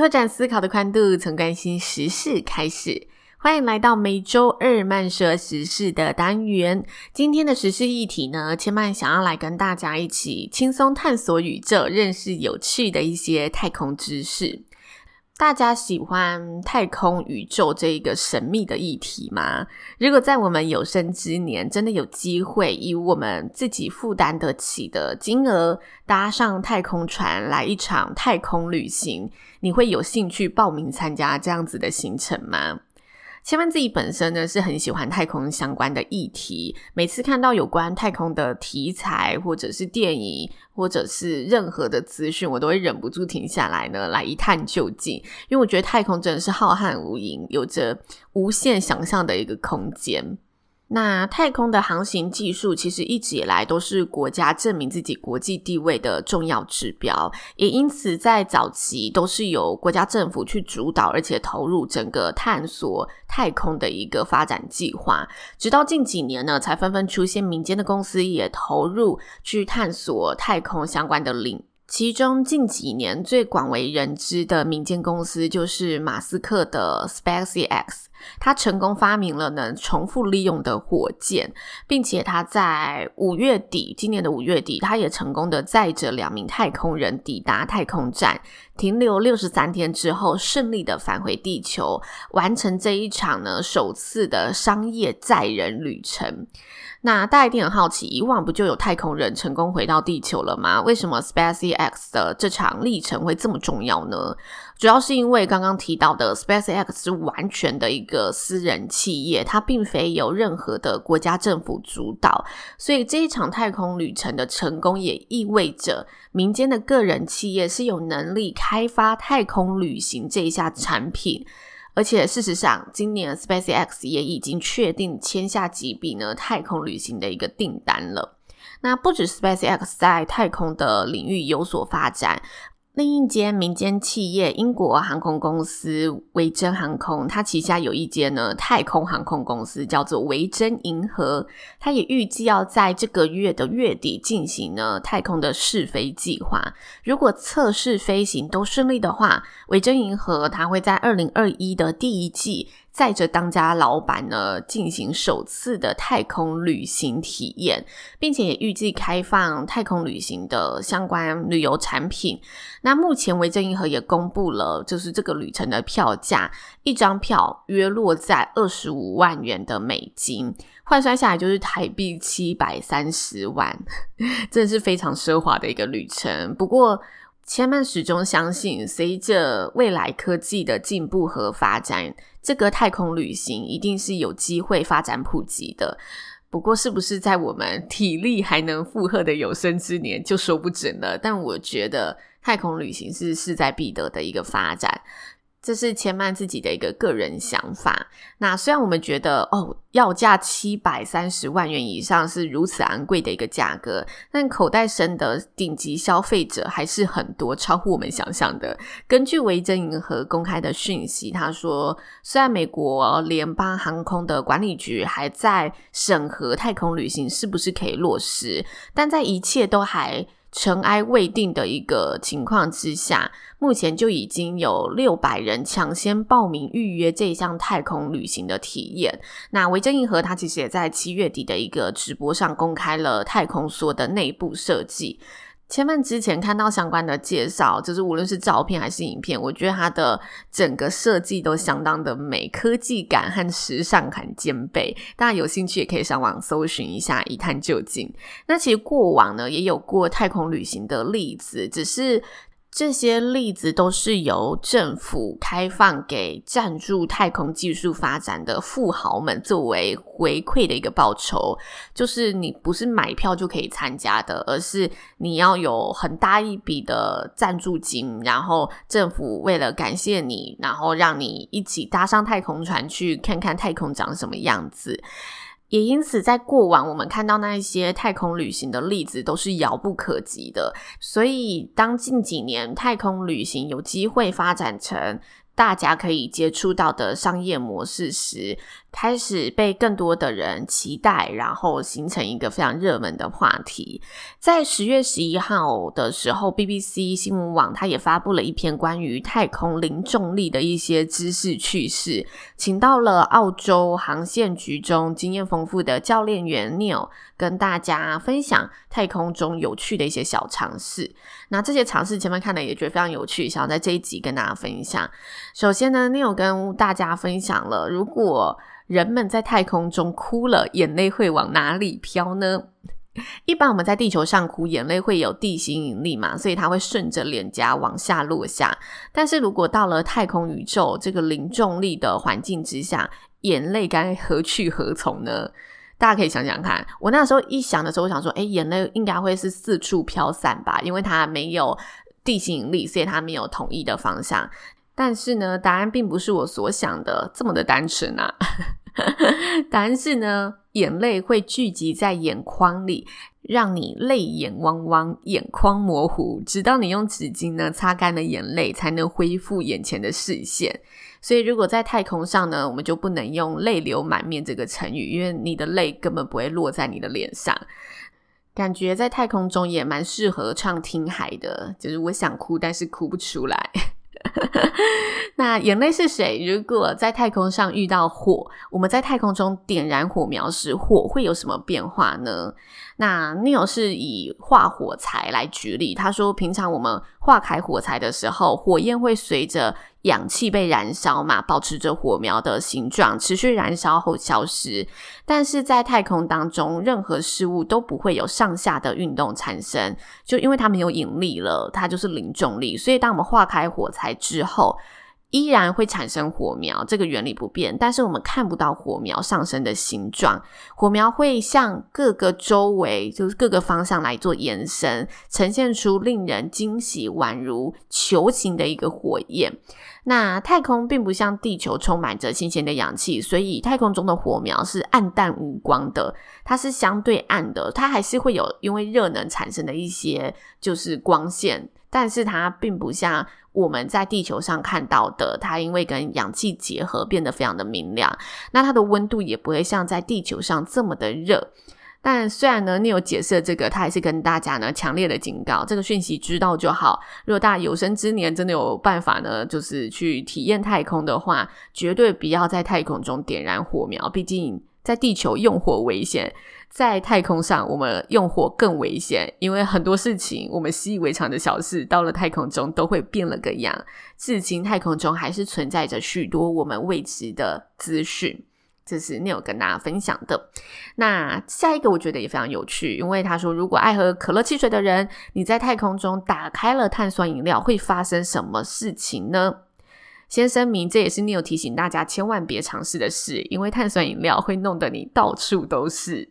拓展思考的宽度，从关心时事开始。欢迎来到每周二慢说时事的单元。今天的时事议题呢，千曼想要来跟大家一起轻松探索宇宙，认识有趣的一些太空知识。大家喜欢太空宇宙这一个神秘的议题吗？如果在我们有生之年，真的有机会以我们自己负担得起的金额，搭上太空船来一场太空旅行，你会有兴趣报名参加这样子的行程吗？千万自己本身呢，是很喜欢太空相关的议题，每次看到有关太空的题材，或者是电影，或者是任何的资讯，我都会忍不住停下来呢，来一探究竟。因为我觉得太空真的是浩瀚无垠，有着无限想象的一个空间。那太空的航行技术其实一直以来都是国家证明自己国际地位的重要指标，也因此在早期都是由国家政府去主导，而且投入整个探索太空的一个发展计划。直到近几年呢，才纷纷出现民间的公司也投入去探索太空相关的领。其中近几年最广为人知的民间公司就是马斯克的 SpaceX，他成功发明了能重复利用的火箭，并且他在五月底，今年的五月底，他也成功的载着两名太空人抵达太空站，停留六十三天之后，顺利的返回地球，完成这一场呢首次的商业载人旅程。那大家一定很好奇，以往不就有太空人成功回到地球了吗？为什么 SpaceX 的这场历程会这么重要呢？主要是因为刚刚提到的 SpaceX 是完全的一个私人企业，它并非由任何的国家政府主导，所以这一场太空旅程的成功也意味着民间的个人企业是有能力开开发太空旅行这一下产品。而且事实上，今年 SpaceX 也已经确定签下几笔呢太空旅行的一个订单了。那不止 SpaceX 在太空的领域有所发展。另一间民间企业英国航空公司维珍航空，它旗下有一间呢太空航空公司，叫做维珍银河。它也预计要在这个月的月底进行呢太空的试飞计划。如果测试飞行都顺利的话，维珍银河它会在二零二一的第一季。载着当家老板呢，进行首次的太空旅行体验，并且也预计开放太空旅行的相关旅游产品。那目前维珍银河也公布了，就是这个旅程的票价，一张票约落在二十五万元的美金，换算下来就是台币七百三十万，真的是非常奢华的一个旅程。不过，千曼始终相信，随着未来科技的进步和发展，这个太空旅行一定是有机会发展普及的。不过，是不是在我们体力还能负荷的有生之年，就说不准了。但我觉得，太空旅行是势在必得的一个发展。这是千曼自己的一个个人想法。那虽然我们觉得哦，要价七百三十万元以上是如此昂贵的一个价格，但口袋深的顶级消费者还是很多，超乎我们想象的。根据维珍银河公开的讯息，他说，虽然美国联邦航空的管理局还在审核太空旅行是不是可以落实，但在一切都还尘埃未定的一个情况之下，目前就已经有六百人抢先报名预约这一项太空旅行的体验。那维珍银河它其实也在七月底的一个直播上公开了太空梭的内部设计。千万之前看到相关的介绍，就是无论是照片还是影片，我觉得它的整个设计都相当的美，科技感和时尚感兼备。大家有兴趣也可以上网搜寻一下，一探究竟。那其实过往呢也有过太空旅行的例子，只是这些例子都是由政府开放给赞助太空技术发展的富豪们作为回馈的一个报酬，就是你不是买票就可以参加的，而是你要有很大一笔的赞助金，然后政府为了感谢你，然后让你一起搭上太空船去看看太空长什么样子。也因此，在过往我们看到那一些太空旅行的例子都是遥不可及的。所以，当近几年太空旅行有机会发展成大家可以接触到的商业模式时，开始被更多的人期待，然后形成一个非常热门的话题。在十月十一号的时候，BBC 新闻网它也发布了一篇关于太空零重力的一些知识趣事，请到了澳洲航线局中经验丰富的教练员 Neil 跟大家分享太空中有趣的一些小常识。那这些常识前面看的也觉得非常有趣，想要在这一集跟大家分享。首先呢，Neil 跟大家分享了如果人们在太空中哭了，眼泪会往哪里飘呢？一般我们在地球上哭，眼泪会有地心引力嘛，所以它会顺着脸颊往下落下。但是如果到了太空宇宙这个零重力的环境之下，眼泪该何去何从呢？大家可以想想看。我那时候一想的时候，我想说，诶，眼泪应该会是四处飘散吧，因为它没有地心引力，所以它没有统一的方向。但是呢，答案并不是我所想的这么的单纯啊。答案是呢，眼泪会聚集在眼眶里，让你泪眼汪汪、眼眶模糊，直到你用纸巾呢擦干了眼泪，才能恢复眼前的视线。所以，如果在太空上呢，我们就不能用“泪流满面”这个成语，因为你的泪根本不会落在你的脸上。感觉在太空中也蛮适合唱《听海》的，就是我想哭，但是哭不出来。那眼泪是谁？如果在太空上遇到火，我们在太空中点燃火苗时，火会有什么变化呢？那 Neil 是以画火柴来举例，他说，平常我们划开火柴的时候，火焰会随着氧气被燃烧嘛，保持着火苗的形状，持续燃烧后消失。但是在太空当中，任何事物都不会有上下的运动产生，就因为它没有引力了，它就是零重力。所以当我们划开火柴之后，依然会产生火苗，这个原理不变，但是我们看不到火苗上升的形状。火苗会向各个周围，就是各个方向来做延伸，呈现出令人惊喜、宛如球形的一个火焰。那太空并不像地球充满着新鲜的氧气，所以太空中的火苗是暗淡无光的，它是相对暗的，它还是会有因为热能产生的一些就是光线，但是它并不像。我们在地球上看到的，它因为跟氧气结合变得非常的明亮，那它的温度也不会像在地球上这么的热。但虽然呢，你有解释这个，他还是跟大家呢强烈的警告，这个讯息知道就好。如果大家有生之年真的有办法呢，就是去体验太空的话，绝对不要在太空中点燃火苗，毕竟在地球用火危险。在太空上，我们用火更危险，因为很多事情我们习以为常的小事，到了太空中都会变了个样。至今，太空中还是存在着许多我们未知的资讯，这是 Neil 跟大家分享的。那下一个我觉得也非常有趣，因为他说，如果爱喝可乐汽水的人，你在太空中打开了碳酸饮料，会发生什么事情呢？先声明，这也是 Neil 提醒大家千万别尝试的事，因为碳酸饮料会弄得你到处都是。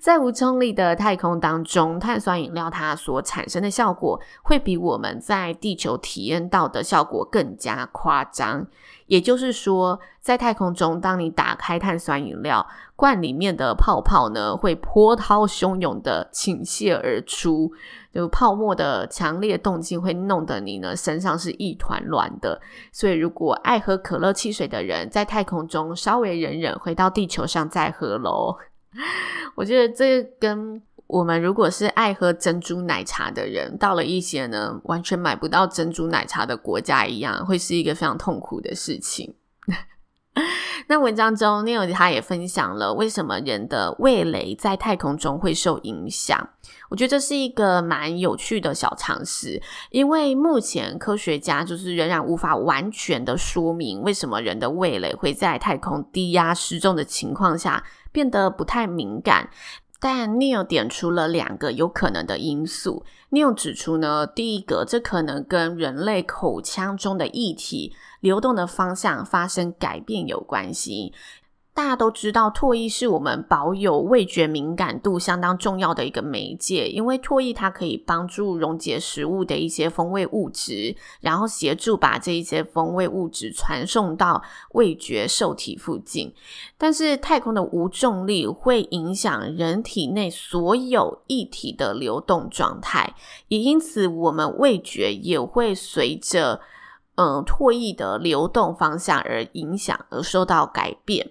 在无重力的太空当中，碳酸饮料它所产生的效果会比我们在地球体验到的效果更加夸张。也就是说，在太空中，当你打开碳酸饮料，罐里面的泡泡呢会波涛汹涌的倾泻而出，就泡沫的强烈动静会弄得你呢身上是一团乱的。所以，如果爱喝可乐汽水的人在太空中稍微忍忍，回到地球上再喝喽。我觉得这跟我们如果是爱喝珍珠奶茶的人，到了一些呢完全买不到珍珠奶茶的国家一样，会是一个非常痛苦的事情。那文章中，Neil 他也分享了为什么人的味蕾在太空中会受影响。我觉得这是一个蛮有趣的小常识，因为目前科学家就是仍然无法完全的说明为什么人的味蕾会在太空低压失重的情况下变得不太敏感。但 Neil 点出了两个有可能的因素。Neil 指出呢，第一个，这可能跟人类口腔中的液体流动的方向发生改变有关系。大家都知道，唾液是我们保有味觉敏感度相当重要的一个媒介，因为唾液它可以帮助溶解食物的一些风味物质，然后协助把这一些风味物质传送到味觉受体附近。但是太空的无重力会影响人体内所有液体的流动状态，也因此我们味觉也会随着嗯唾液的流动方向而影响而受到改变。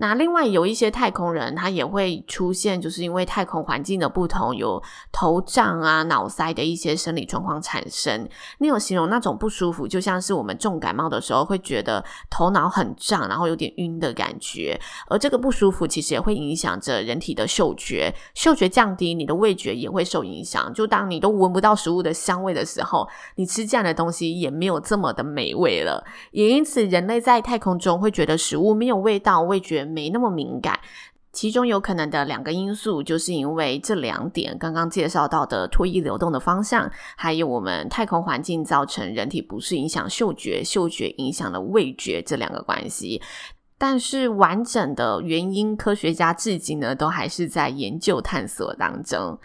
那另外有一些太空人，他也会出现，就是因为太空环境的不同，有头胀啊、脑塞的一些生理状况产生。你有形容那种不舒服，就像是我们重感冒的时候会觉得头脑很胀，然后有点晕的感觉。而这个不舒服其实也会影响着人体的嗅觉，嗅觉降低，你的味觉也会受影响。就当你都闻不到食物的香味的时候，你吃这样的东西也没有这么的美味了。也因此，人类在太空中会觉得食物没有味道，味觉。没那么敏感，其中有可能的两个因素，就是因为这两点刚刚介绍到的唾液流动的方向，还有我们太空环境造成人体不适，影响嗅觉，嗅觉影响了味觉这两个关系。但是完整的原因，科学家至今呢都还是在研究探索当中。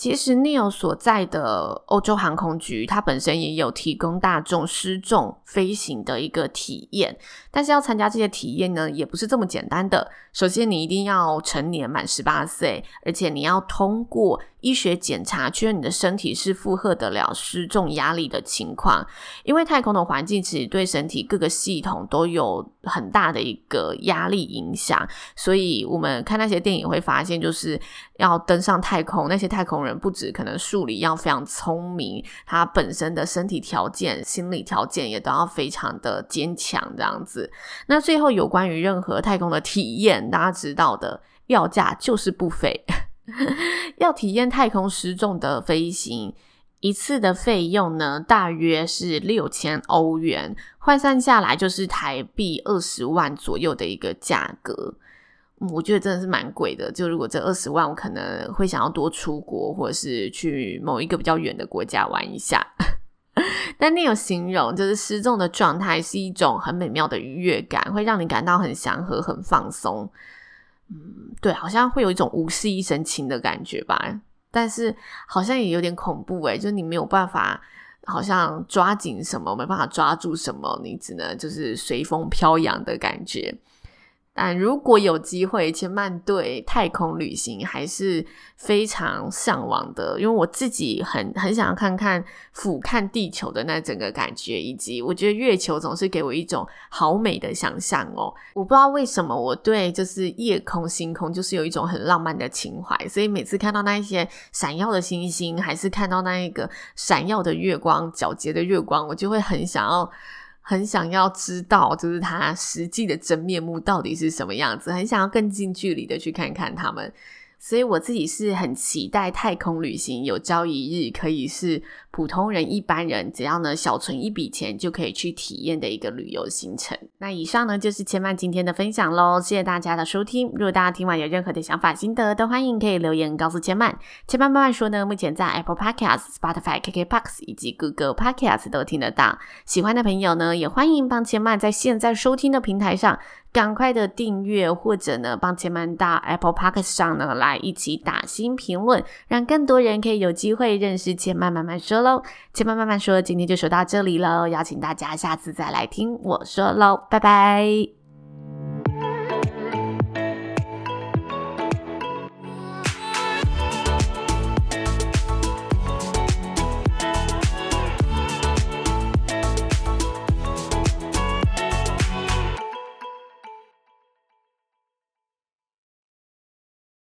其实 n e o 所在的欧洲航空局，它本身也有提供大众失重飞行的一个体验。但是要参加这些体验呢，也不是这么简单的。首先，你一定要成年满十八岁，而且你要通过医学检查，确认你的身体是负荷得了失重压力的情况。因为太空的环境其实对身体各个系统都有很大的一个压力影响，所以我们看那些电影会发现，就是要登上太空，那些太空人不止可能数理要非常聪明，他本身的身体条件、心理条件也都要非常的坚强，这样子。那最后有关于任何太空的体验，大家知道的，要价就是不菲。要体验太空失重的飞行，一次的费用呢，大约是六千欧元，换算下来就是台币二十万左右的一个价格。我觉得真的是蛮贵的。就如果这二十万，我可能会想要多出国，或者是去某一个比较远的国家玩一下。但你有形容，就是失重的状态是一种很美妙的愉悦感，会让你感到很祥和、很放松。嗯，对，好像会有一种无事一身轻的感觉吧，但是好像也有点恐怖诶，就是你没有办法，好像抓紧什么，没办法抓住什么，你只能就是随风飘扬的感觉。但如果有机会，千曼对太空旅行还是非常向往的，因为我自己很很想要看看俯瞰地球的那整个感觉，以及我觉得月球总是给我一种好美的想象哦。我不知道为什么我对就是夜空星空就是有一种很浪漫的情怀，所以每次看到那一些闪耀的星星，还是看到那一个闪耀的月光、皎洁的月光，我就会很想要。很想要知道，就是他实际的真面目到底是什么样子，很想要更近距离的去看看他们。所以我自己是很期待太空旅行有朝一日可以是普通人、一般人只要呢小存一笔钱就可以去体验的一个旅游行程。那以上呢就是千曼今天的分享喽，谢谢大家的收听。如果大家听完有任何的想法、心得，都欢迎可以留言告诉千曼。千曼慢慢说呢，目前在 Apple Podcast、Spotify、KKBOX 以及 Google Podcast 都听得到。喜欢的朋友呢，也欢迎帮千曼在现在收听的平台上。赶快的订阅，或者呢，帮千曼到 Apple Podcast 上呢来一起打新评论，让更多人可以有机会认识千曼慢慢说喽。千曼慢慢说，今天就说到这里喽，邀请大家下次再来听我说喽，拜拜。